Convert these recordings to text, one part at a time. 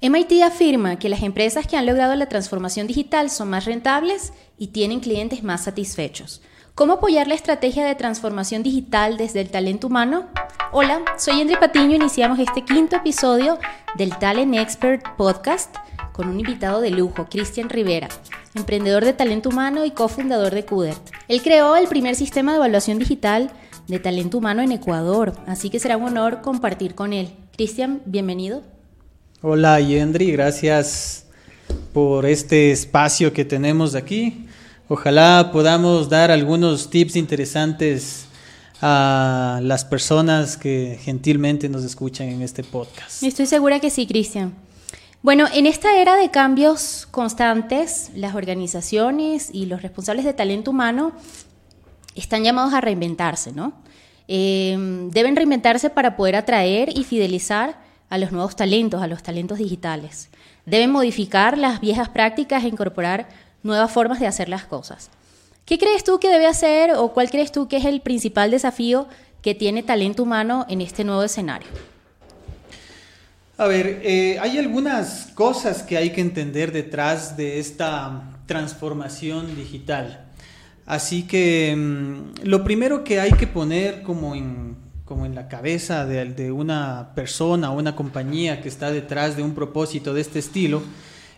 MIT afirma que las empresas que han logrado la transformación digital son más rentables y tienen clientes más satisfechos. ¿Cómo apoyar la estrategia de transformación digital desde el talento humano? Hola, soy André Patiño. Iniciamos este quinto episodio del Talent Expert Podcast con un invitado de lujo, Cristian Rivera, emprendedor de talento humano y cofundador de CUDERT. Él creó el primer sistema de evaluación digital de talento humano en Ecuador, así que será un honor compartir con él. Cristian, bienvenido. Hola Yendri, gracias por este espacio que tenemos aquí. Ojalá podamos dar algunos tips interesantes a las personas que gentilmente nos escuchan en este podcast. Estoy segura que sí, Cristian. Bueno, en esta era de cambios constantes, las organizaciones y los responsables de talento humano están llamados a reinventarse, ¿no? Eh, deben reinventarse para poder atraer y fidelizar a los nuevos talentos, a los talentos digitales. Deben modificar las viejas prácticas e incorporar nuevas formas de hacer las cosas. ¿Qué crees tú que debe hacer o cuál crees tú que es el principal desafío que tiene talento humano en este nuevo escenario? A ver, eh, hay algunas cosas que hay que entender detrás de esta transformación digital. Así que mm, lo primero que hay que poner como en, como en la cabeza de, una persona o una compañía que está detrás de un propósito de este estilo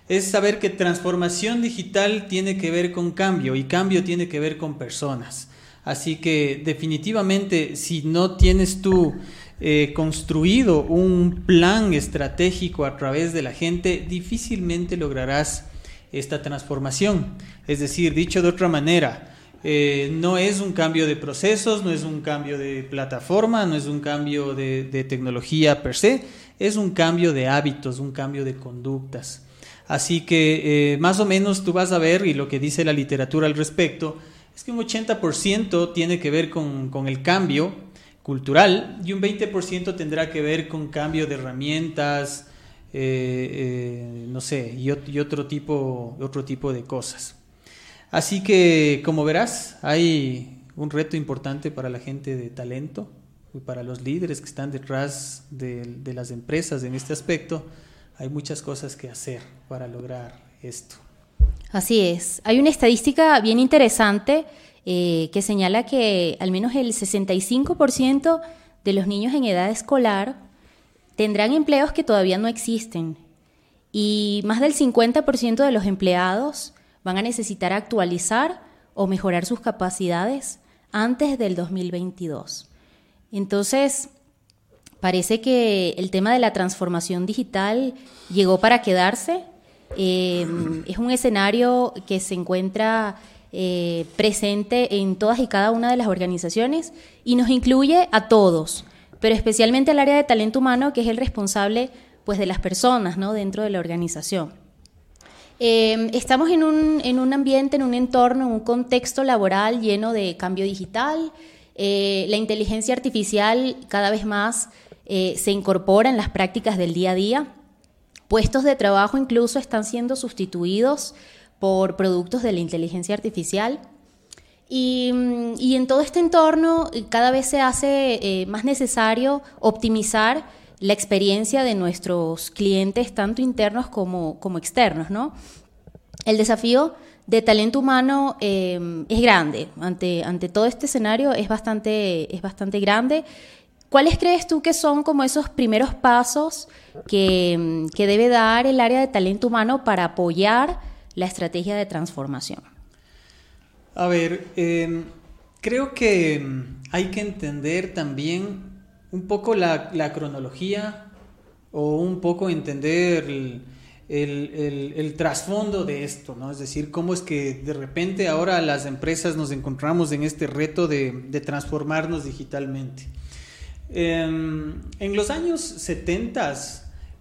es saber que transformación digital tiene que ver con cambio y cambio tiene que ver con personas. Así que definitivamente si no tienes tú eh, construido un plan estratégico a través de la gente, difícilmente lograrás esta transformación. Es decir, dicho de otra manera, eh, no es un cambio de procesos, no es un cambio de plataforma, no es un cambio de, tecnología per se, es un cambio de hábitos, un cambio de conductas. Así que eh, más o menos tú vas a ver, y lo que dice la literatura al respecto, es que un 80% tiene que ver con, el cambio cultural y un 20% tendrá que ver con cambio de herramientas, eh, no sé, y, y, otro, tipo, otro tipo de cosas. Así que, como verás, hay un reto importante para la gente de talento y para los líderes que están detrás de, las empresas en este aspecto. Hay muchas cosas que hacer para lograr esto. Así es. Hay una estadística bien interesante eh, que señala que al menos el 65% de los niños en edad escolar tendrán empleos que todavía no existen y más del 50% de los empleados van a necesitar actualizar o mejorar sus capacidades antes del 2022. Entonces, parece que el tema de la transformación digital llegó para quedarse. Eh, es un escenario que se encuentra eh, presente en todas y cada una de las organizaciones y nos incluye a todos, pero especialmente al área de talento humano, que es el responsable pues, de las personas ¿no? dentro de la organización. Em, estamos en un, en un, ambiente, en un entorno, en un contexto laboral lleno de cambio digital. Eh, la inteligencia artificial cada vez más eh, se incorpora en las prácticas del día a día. Puestos de trabajo incluso están siendo sustituidos por productos de la inteligencia artificial. Y, y en todo este entorno cada vez se hace eh, más necesario optimizar la experiencia de nuestros clientes, tanto internos como, como externos, ¿no? El desafío de talento humano eh, es grande. Ante, ante todo este escenario es bastante, es bastante grande. ¿Cuáles crees tú que son como esos primeros pasos que, que debe dar el área de talento humano para apoyar la estrategia de transformación? A ver, eh, creo que hay que entender también un poco la, cronología o un poco entender el, trasfondo de esto, ¿no? Es decir, cómo es que de repente ahora las empresas nos encontramos en este reto de, transformarnos digitalmente. Em, en los años 70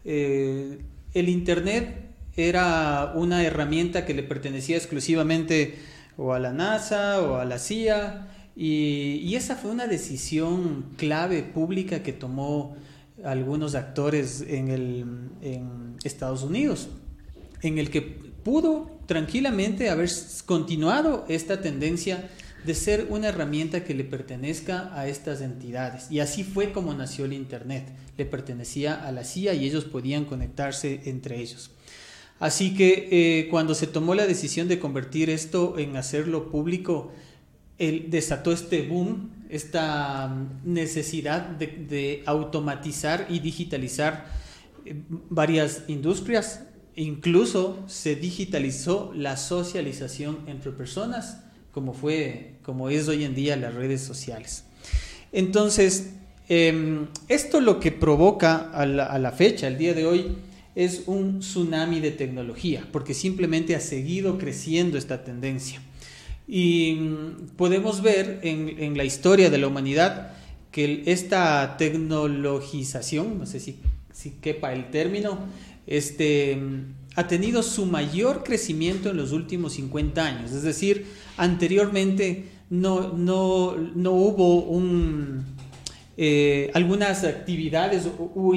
eh, el Internet era una herramienta que le pertenecía exclusivamente o a la NASA o a la CIA y, esa fue una decisión clave pública que tomó algunos actores en, Estados Unidos, en el que pudo tranquilamente haber continuado esta tendencia de ser una herramienta que le pertenezca a estas entidades. Y así fue como nació el Internet. Le pertenecía a la CIA y ellos podían conectarse entre ellos. Así que eh, cuando se tomó la decisión de convertir esto en hacerlo público, desató este boom, esta mm, necesidad de, automatizar y digitalizar eh, varias industrias. Incluso se digitalizó la socialización entre personas, como fue, como es hoy en día las redes sociales. Entonces, em, esto lo que provoca a la, a la fecha, el día de hoy, es un tsunami de tecnología, porque simplemente ha seguido creciendo esta tendencia. Y mm, podemos ver en, la historia de la humanidad que esta tecnologización, no sé si, si quepa el término, este, mm, ha tenido su mayor crecimiento en los últimos 50 años. Es decir, anteriormente no, no, no hubo un, eh, algunas actividades o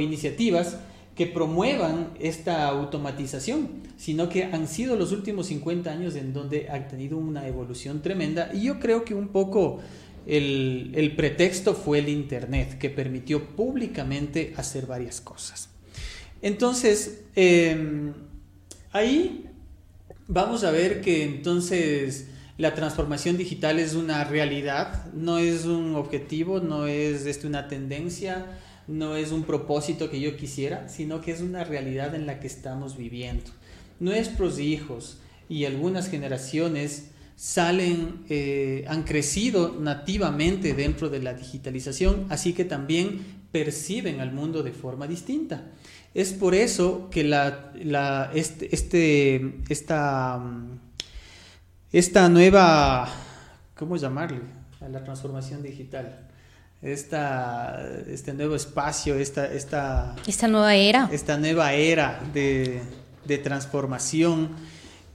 iniciativas que promuevan esta automatización, sino que han sido los últimos 50 años en donde ha tenido una evolución tremenda y yo creo que un poco el, pretexto fue el Internet, que permitió públicamente hacer varias cosas. Entonces, em, ahí vamos a ver que entonces la transformación digital es una realidad, no es un objetivo, no es este, una tendencia, no es un propósito que yo quisiera, sino que es una realidad en la que estamos viviendo. Nuestros hijos y algunas generaciones salen, eh, han crecido nativamente dentro de la digitalización, así que también perciben al mundo de forma distinta. Es por eso que este, este, esta, esta nueva, ¿cómo llamarle? A la transformación digital esta, este nuevo espacio, esta, esta, esta nueva era. Esta nueva era de, transformación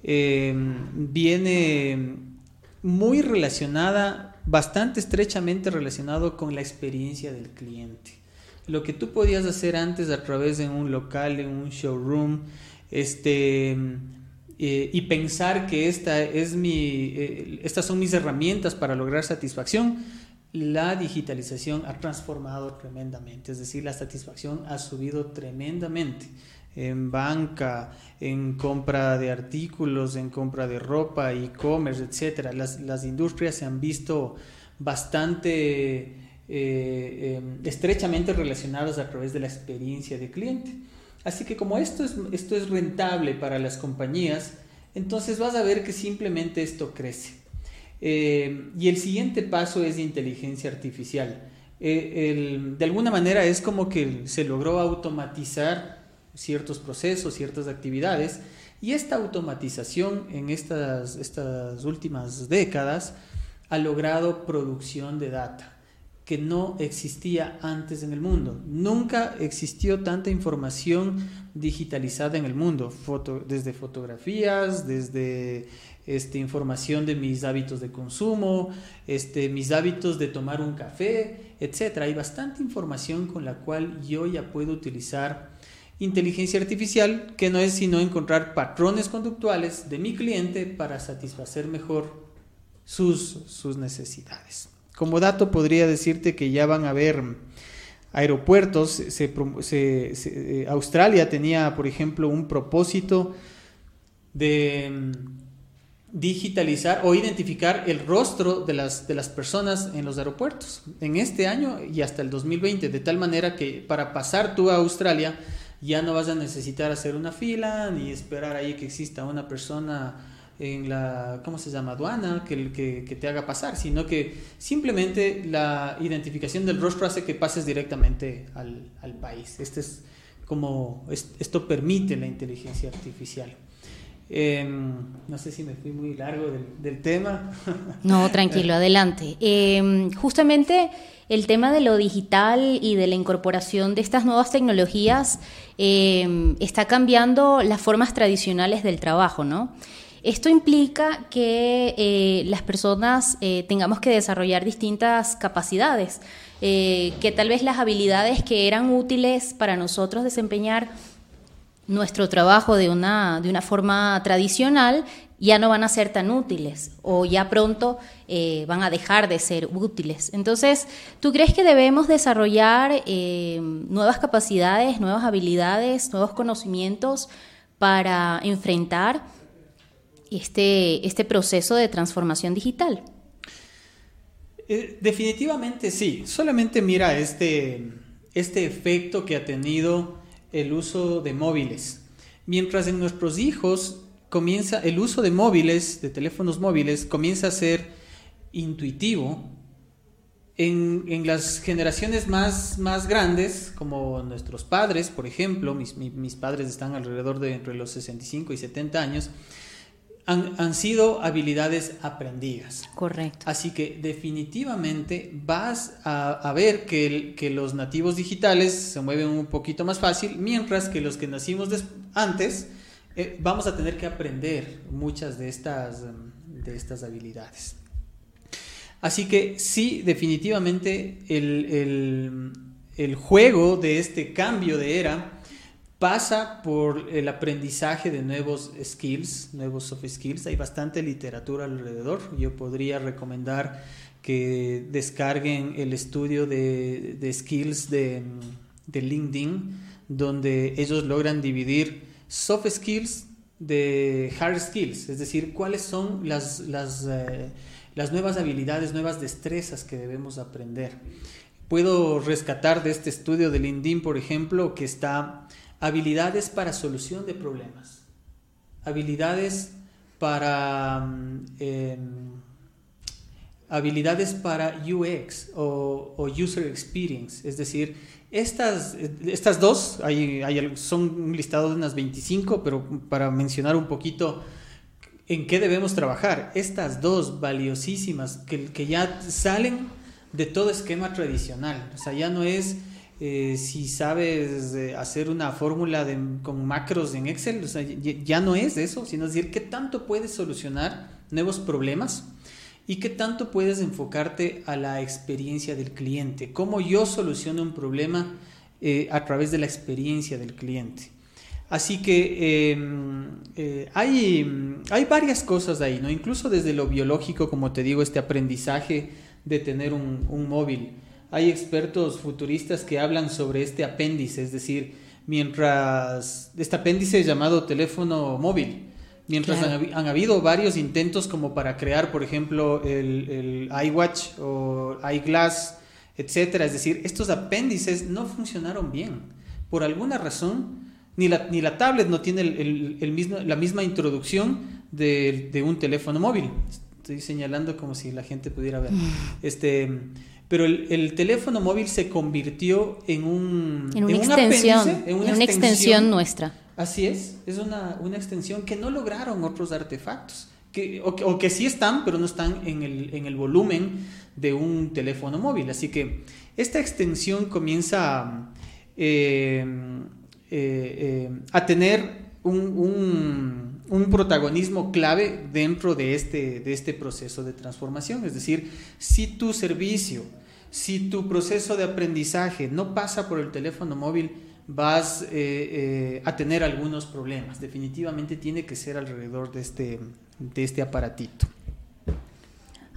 eh, viene muy relacionada, bastante estrechamente relacionado con la experiencia del cliente. Lo que tú podías hacer antes a través de un local, en un showroom, este, eh, y pensar que esta es mi, eh, estas son mis herramientas para lograr satisfacción, la digitalización ha transformado tremendamente, es decir, la satisfacción ha subido tremendamente en banca, en compra de artículos, en compra de ropa, e-commerce, etc. Las, industrias se han visto bastante eh, em, estrechamente relacionadas a través de la experiencia de cliente. Así que como esto es, esto es rentable para las compañías, entonces vas a ver que simplemente esto crece. Eh, y el siguiente paso es inteligencia artificial. Eh, de alguna manera es como que se logró automatizar ciertos procesos, ciertas actividades, y esta automatización en estas, últimas décadas ha logrado producción de data que no existía antes en el mundo. Nunca existió tanta información digitalizada en el mundo, desde fotografías, desde este, información de mis hábitos de consumo, este, mis hábitos de tomar un café, etc. Hay bastante información con la cual yo ya puedo utilizar inteligencia artificial, que no es sino encontrar patrones conductuales de mi cliente para satisfacer mejor sus, sus necesidades. Como dato podría decirte que ya van a haber aeropuertos, eh, Australia tenía, por ejemplo, un propósito de digitalizar o identificar el rostro de las, de las personas en los aeropuertos en este año y hasta el 2020, de tal manera que para pasar tú a Australia ya no vas a necesitar hacer una fila ni esperar ahí que exista una persona en la, ¿cómo se llama? aduana que, que, te haga pasar, sino que simplemente la identificación del rostro hace que pases directamente al, al país. Este es como, esto permite la inteligencia artificial. Em, no sé si me fui muy largo del, tema. No, tranquilo, adelante. Em, justamente el tema de lo digital y de la incorporación de estas nuevas tecnologías em, está cambiando las formas tradicionales del trabajo, ¿no? Esto implica que eh, las personas eh, tengamos que desarrollar distintas capacidades, eh, que tal vez las habilidades que eran útiles para nosotros desempeñar nuestro trabajo de una, de una forma tradicional ya no van a ser tan útiles o ya pronto eh, van a dejar de ser útiles. Entonces, ¿tú crees que debemos desarrollar eh, nuevas capacidades, nuevas habilidades, nuevos conocimientos para enfrentar este, este proceso de transformación digital? Eh, definitivamente sí. Solamente mira este, este efecto que ha tenido el uso de móviles. Mientras en nuestros hijos comienza, el uso de móviles, de teléfonos móviles, comienza a ser intuitivo. En, las generaciones más, más grandes, como nuestros padres, por ejemplo, mis, mis, padres están alrededor de entre los 65 y 70 años, han, han, sido habilidades aprendidas. Correcto. Así que definitivamente vas a, a ver que, que, los nativos digitales se mueven un poquito más fácil, mientras que los que nacimos antes, eh, vamos a tener que aprender muchas de estas, em, de estas habilidades. Así que sí, definitivamente el, el, juego de este cambio de era pasa por el aprendizaje de nuevos skills, nuevos soft skills. Hay bastante literatura alrededor. Yo podría recomendar que descarguen el estudio de, skills de, de LinkedIn, donde ellos logran dividir soft skills de hard skills, es decir, cuáles son las, las, eh, las nuevas habilidades, nuevas destrezas que debemos aprender. Puedo rescatar de este estudio de LinkedIn, por ejemplo, que está habilidades para solución de problemas, habilidades para mm, em, habilidades para UX o, User Experience, es decir, estas, estas dos, hay, son un listado de unas 25, pero para mencionar un poquito en qué debemos trabajar, estas dos valiosísimas que, que ya salen de todo esquema tradicional, o sea, ya no es... Eh, si sabes hacer una fórmula con macros en Excel, ya no es eso, sino decir qué tanto puedes solucionar nuevos problemas y qué tanto puedes enfocarte a la experiencia del cliente, cómo yo soluciono un problema eh, a través de la experiencia del cliente. Así que em, eh, hay, hay varias cosas ahí, ¿no? Incluso desde lo biológico, como te digo, este aprendizaje de tener un móvil. Hay expertos futuristas que hablan sobre este apéndice, es decir, mientras este apéndice es llamado teléfono móvil, Mientras han, habido varios intentos como para crear, por ejemplo, el, iWatch o iGlass, etcétera. Es decir, estos apéndices no funcionaron bien. Por alguna razón, ni la, ni la tablet no tiene el, mismo, la misma introducción de, un teléfono móvil. Estoy señalando como si la gente pudiera ver. Este, pero el, teléfono móvil se convirtió en un en una, extensión, en una, extensión nuestra Así es, es una, extensión que no lograron otros artefactos, que, o, que, sí están, pero no están en el, volumen de un teléfono móvil. Así que esta extensión comienza eh, eh, eh, a tener un, protagonismo clave dentro de este, de este proceso de transformación. Es decir, si tu servicio, si tu proceso de aprendizaje no pasa por el teléfono móvil, vas eh, eh, a tener algunos problemas. Definitivamente tiene que ser alrededor de este, de este aparatito.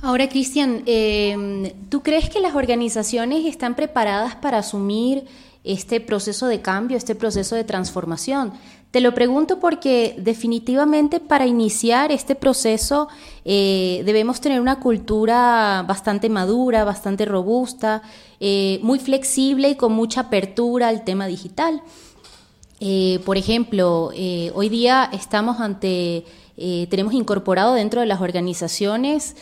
Ahora, Cristian, em, ¿tú crees que las organizaciones están preparadas para asumir este proceso de cambio, este proceso de transformación? Te lo pregunto porque definitivamente para iniciar este proceso eh, debemos tener una cultura bastante madura, bastante robusta, eh, muy flexible y con mucha apertura al tema digital. Eh, por ejemplo, hoy día estamos ante, tenemos incorporado dentro de las organizaciones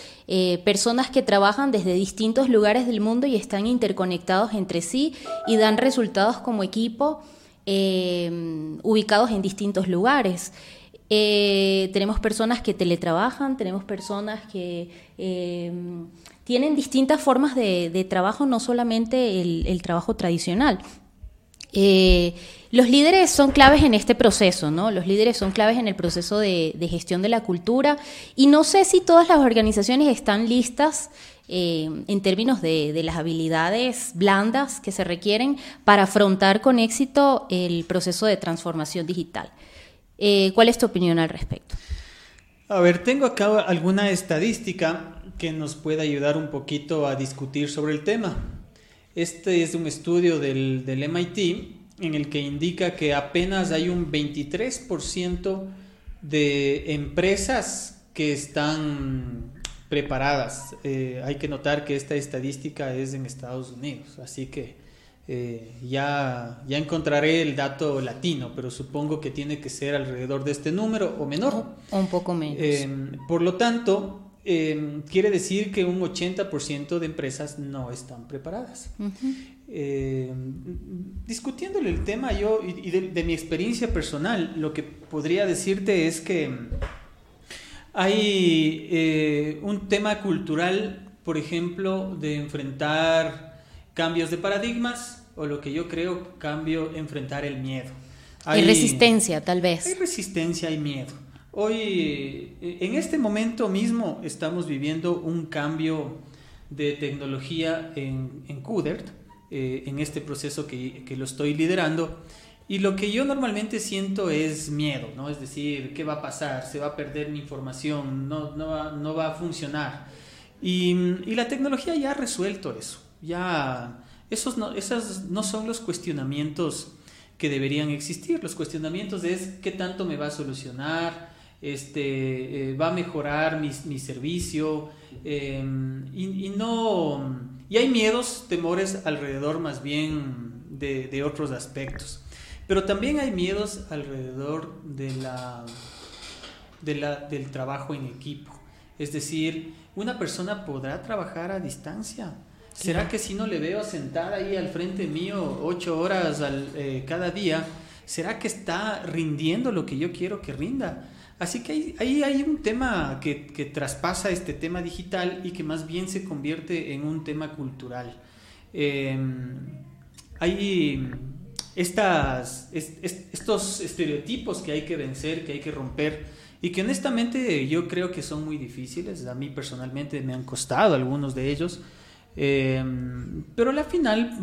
personas que trabajan desde distintos lugares del mundo y están interconectados entre sí y dan resultados como equipo. Em, ubicados en distintos lugares. Eh, tenemos personas que teletrabajan, tenemos personas que em, tienen distintas formas de, trabajo, no solamente el, trabajo tradicional. Eh, los líderes son claves en este proceso, ¿no? Los líderes son claves en el proceso de, de, gestión de la cultura y no sé si todas las organizaciones están listas eh, en términos de, las habilidades blandas que se requieren para afrontar con éxito el proceso de transformación digital. Eh, ¿Cuál es tu opinión al respecto? A ver, tengo acá alguna estadística que nos puede ayudar un poquito a discutir sobre el tema. Este es un estudio del MIT en el que indica que apenas hay un 23% de empresas que están preparadas. Eh, hay que notar que esta estadística es en Estados Unidos, así que eh, ya, ya encontraré el dato latino, pero supongo que tiene que ser alrededor de este número o menor. O un poco menos. Eh, por lo tanto, quiere decir que un 80% de empresas no están preparadas. discutiéndole el tema yo y, de, mi experiencia personal, lo que podría decirte es que hay un tema cultural, por ejemplo, de enfrentar cambios de paradigmas o lo que yo creo cambio, enfrentar el miedo. Hay, resistencia, tal vez. Hay resistencia y miedo. Hoy, eh, en este momento mismo, estamos viviendo un cambio de tecnología en, en CUDERT, eh, en este proceso que, que, lo estoy liderando. Y lo que yo normalmente siento es miedo, ¿no? Es decir, ¿qué va a pasar? ¿Se va a perder mi información? ¿No, no, va, no va a funcionar? Y, y la tecnología ya ha resuelto eso ya esos no, esos no son los cuestionamientos que deberían existir. Los cuestionamientos es qué tanto me va a solucionar, este, eh, va a mejorar mi, mi servicio em, y, no... Y hay miedos, temores alrededor más bien de, de, otros aspectos. Pero también hay miedos alrededor de la, de la, del trabajo en equipo. Es decir, una persona podrá trabajar a distancia ¿Será que si no le veo sentada ahí al frente mío ocho horas al, eh, cada día, ¿será que está rindiendo lo que yo quiero que rinda? Así que ahí, hay un tema que, que, traspasa este tema digital y que más bien se convierte en un tema cultural. Em, hay estas, estos estereotipos que hay que vencer, que hay que romper y que honestamente yo creo que son muy difíciles. A mí personalmente me han costado algunos de ellos. Em, pero al final,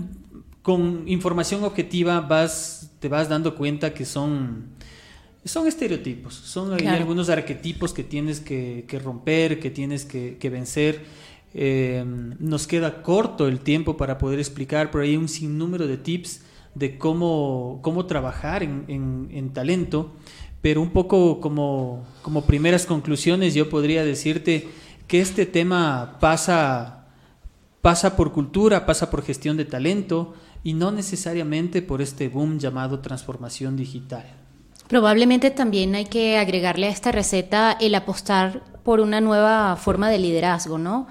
con información objetiva, vas, te vas dando cuenta que son, son estereotipos, son algunos arquetipos que tienes que, romper, que tienes que, vencer. Em, nos queda corto el tiempo para poder explicar, pero hay un sinnúmero de tips de cómo, cómo trabajar en, en talento. Pero un poco como, como primeras conclusiones, yo podría decirte que este tema pasa pasa por cultura, pasa por gestión de talento y no necesariamente por este boom llamado transformación digital. Probablemente también hay que agregarle a esta receta el apostar por una nueva forma de liderazgo, ¿no?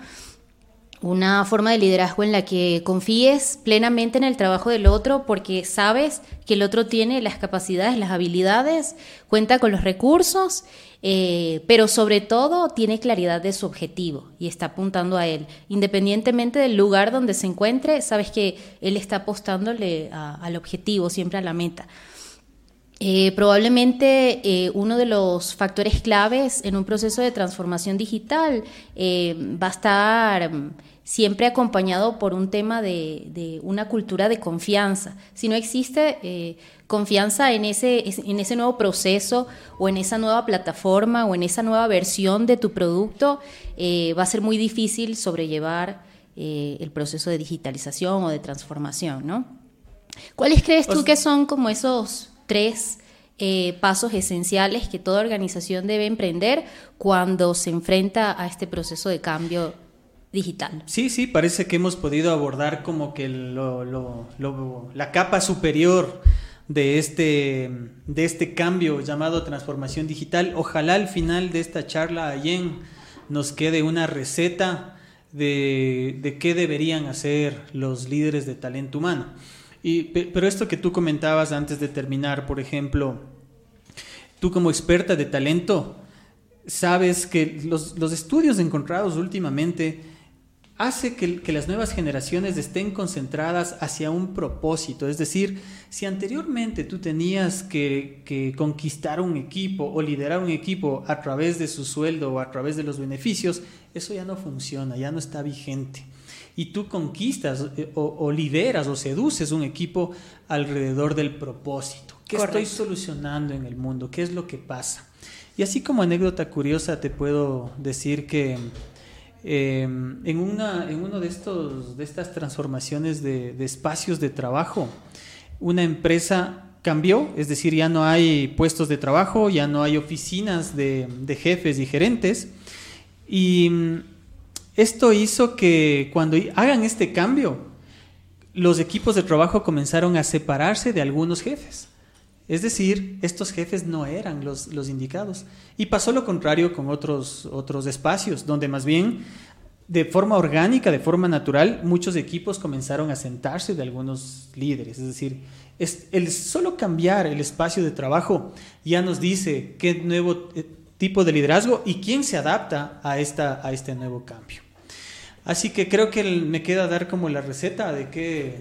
Una forma de liderazgo en la que confíes plenamente en el trabajo del otro porque sabes que el otro tiene las capacidades, las habilidades, cuenta con los recursos, eh, pero sobre todo tiene claridad de su objetivo y está apuntando a él. Independientemente del lugar donde se encuentre, sabes que él está apostándole al objetivo, siempre a la meta. Eh, probablemente eh, uno de los factores claves en un proceso de transformación digital va a estar siempre acompañado por un tema de, una cultura de confianza. Si no existe eh, confianza en ese, en ese nuevo proceso o en esa nueva plataforma o en esa nueva versión de tu producto, eh, va a ser muy difícil sobrellevar eh, el proceso de digitalización o de transformación, ¿no? ¿Cuáles crees tú que son como esos tres pasos esenciales que toda organización debe emprender cuando se enfrenta a este proceso de cambio digital. Sí, sí, parece que hemos podido abordar como que la capa superior de este, de este cambio llamado transformación digital. Ojalá al final de esta charla, Allen, nos quede una receta de, qué deberían hacer los líderes de talento humano. Y, pero esto que tú comentabas antes de terminar, por ejemplo, tú como experta de talento, sabes que los, los estudios encontrados últimamente hace que, las nuevas generaciones estén concentradas hacia un propósito. Es decir, si anteriormente tú tenías que, conquistar un equipo o liderar un equipo a través de su sueldo o a través de los beneficios, eso ya no funciona, ya no está vigente. Y tú conquistas eh, o, o lideras o seduces un equipo alrededor del propósito. ¿Qué estoy solucionando en el mundo? ¿Qué es lo que pasa? Y así como anécdota curiosa te puedo decir que em, en, una, en uno de, estos, de estas transformaciones de, espacios de trabajo, una empresa cambió, es decir, ya no hay puestos de trabajo, ya no hay oficinas de, de jefes y gerentes. Y esto hizo que cuando hagan este cambio, los equipos de trabajo comenzaron a separarse de algunos jefes. Es decir, estos jefes no eran los, indicados. Y pasó lo contrario con otros, otros espacios, donde más bien de forma orgánica, de forma natural, muchos equipos comenzaron a sentarse de algunos líderes. Es decir, el solo cambiar el espacio de trabajo ya nos dice qué nuevo eh, tipo de liderazgo y quién se adapta a, esta, a este nuevo cambio. Así que creo que me queda dar como la receta de que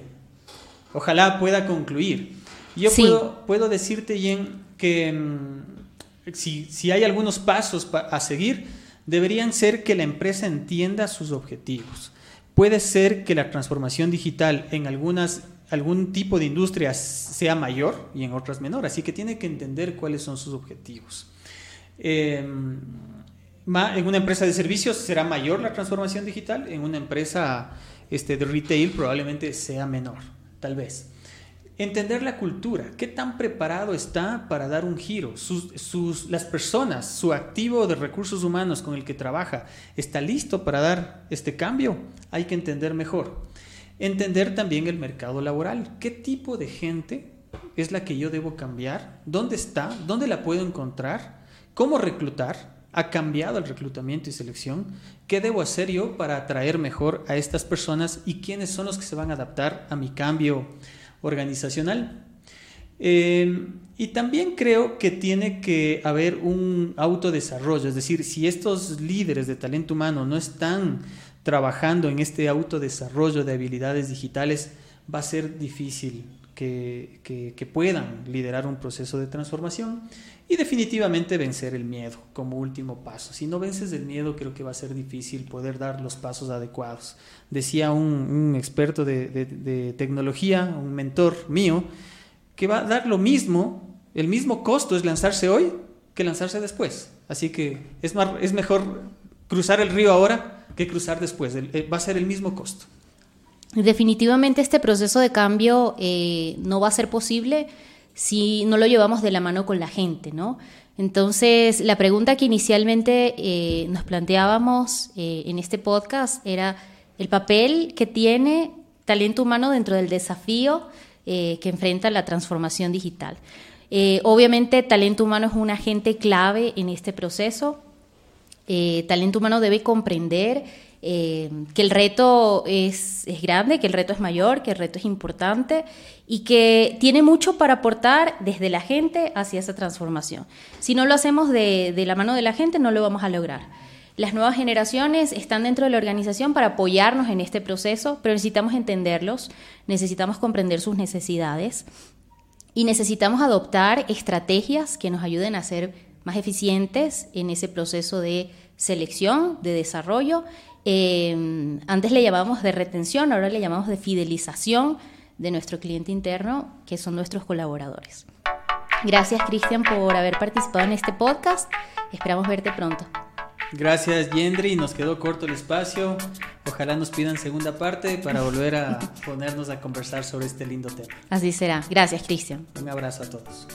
ojalá pueda concluir. Yo puedo, puedo, decirte, Jen, que mm, si, si, hay algunos pasos a seguir, deberían ser que la empresa entienda sus objetivos. Puede ser que la transformación digital en algunas, algún tipo de industrias sea mayor y en otras menor, así que tiene que entender cuáles son sus objetivos. Em, en una empresa de servicios será mayor la transformación digital, en una empresa este, de retail probablemente sea menor, tal vez. Entender la cultura, qué tan preparado está para dar un giro, sus, las personas, su activo de recursos humanos con el que trabaja, está listo para dar este cambio, hay que entender mejor. Entender también el mercado laboral, qué tipo de gente es la que yo debo cambiar, dónde está, dónde la puedo encontrar, cómo reclutar, ha cambiado el reclutamiento y selección, qué debo hacer yo para atraer mejor a estas personas y quiénes son los que se van a adaptar a mi cambio organizacional. Eh, y también creo que tiene que haber un autodesarrollo, es decir, si estos líderes de talento humano no están trabajando en este autodesarrollo de habilidades digitales, va a ser difícil que, puedan liderar un proceso de transformación y definitivamente vencer el miedo como último paso. Si no vences el miedo, creo que va a ser difícil poder dar los pasos adecuados. Decía un, experto de, tecnología, un mentor mío, que va a dar lo mismo, el mismo costo es lanzarse hoy que lanzarse después. Así que es, es mejor cruzar el río ahora que cruzar después. Eh, va a ser el mismo costo. Definitivamente este proceso de cambio eh, no va a ser posible si no lo llevamos de la mano con la gente, ¿no? Entonces, la pregunta que inicialmente eh, nos planteábamos eh, en este podcast era el papel que tiene talento humano dentro del desafío que enfrenta la transformación digital. obviamente, talento humano es un agente clave en este proceso. talento humano debe comprender eh, que el reto es, grande, que el reto es mayor, que el reto es importante y que tiene mucho para aportar desde la gente hacia esa transformación. Si no lo hacemos de, la mano de la gente, no lo vamos a lograr. Las nuevas generaciones están dentro de la organización para apoyarnos en este proceso, pero necesitamos entenderlos, necesitamos comprender sus necesidades y necesitamos adoptar estrategias que nos ayuden a ser más eficientes en ese proceso de selección, de desarrollo Em, antes le llamábamos de retención, ahora le llamamos de fidelización de nuestro cliente interno, que son nuestros colaboradores. Gracias, Cristian, por haber participado en este podcast. Esperamos verte pronto. Gracias, Yendri. Nos quedó corto el espacio. Ojalá nos pidan segunda parte para volver a ponernos a conversar sobre este lindo tema. Así será. Gracias, Cristian. Un abrazo a todos.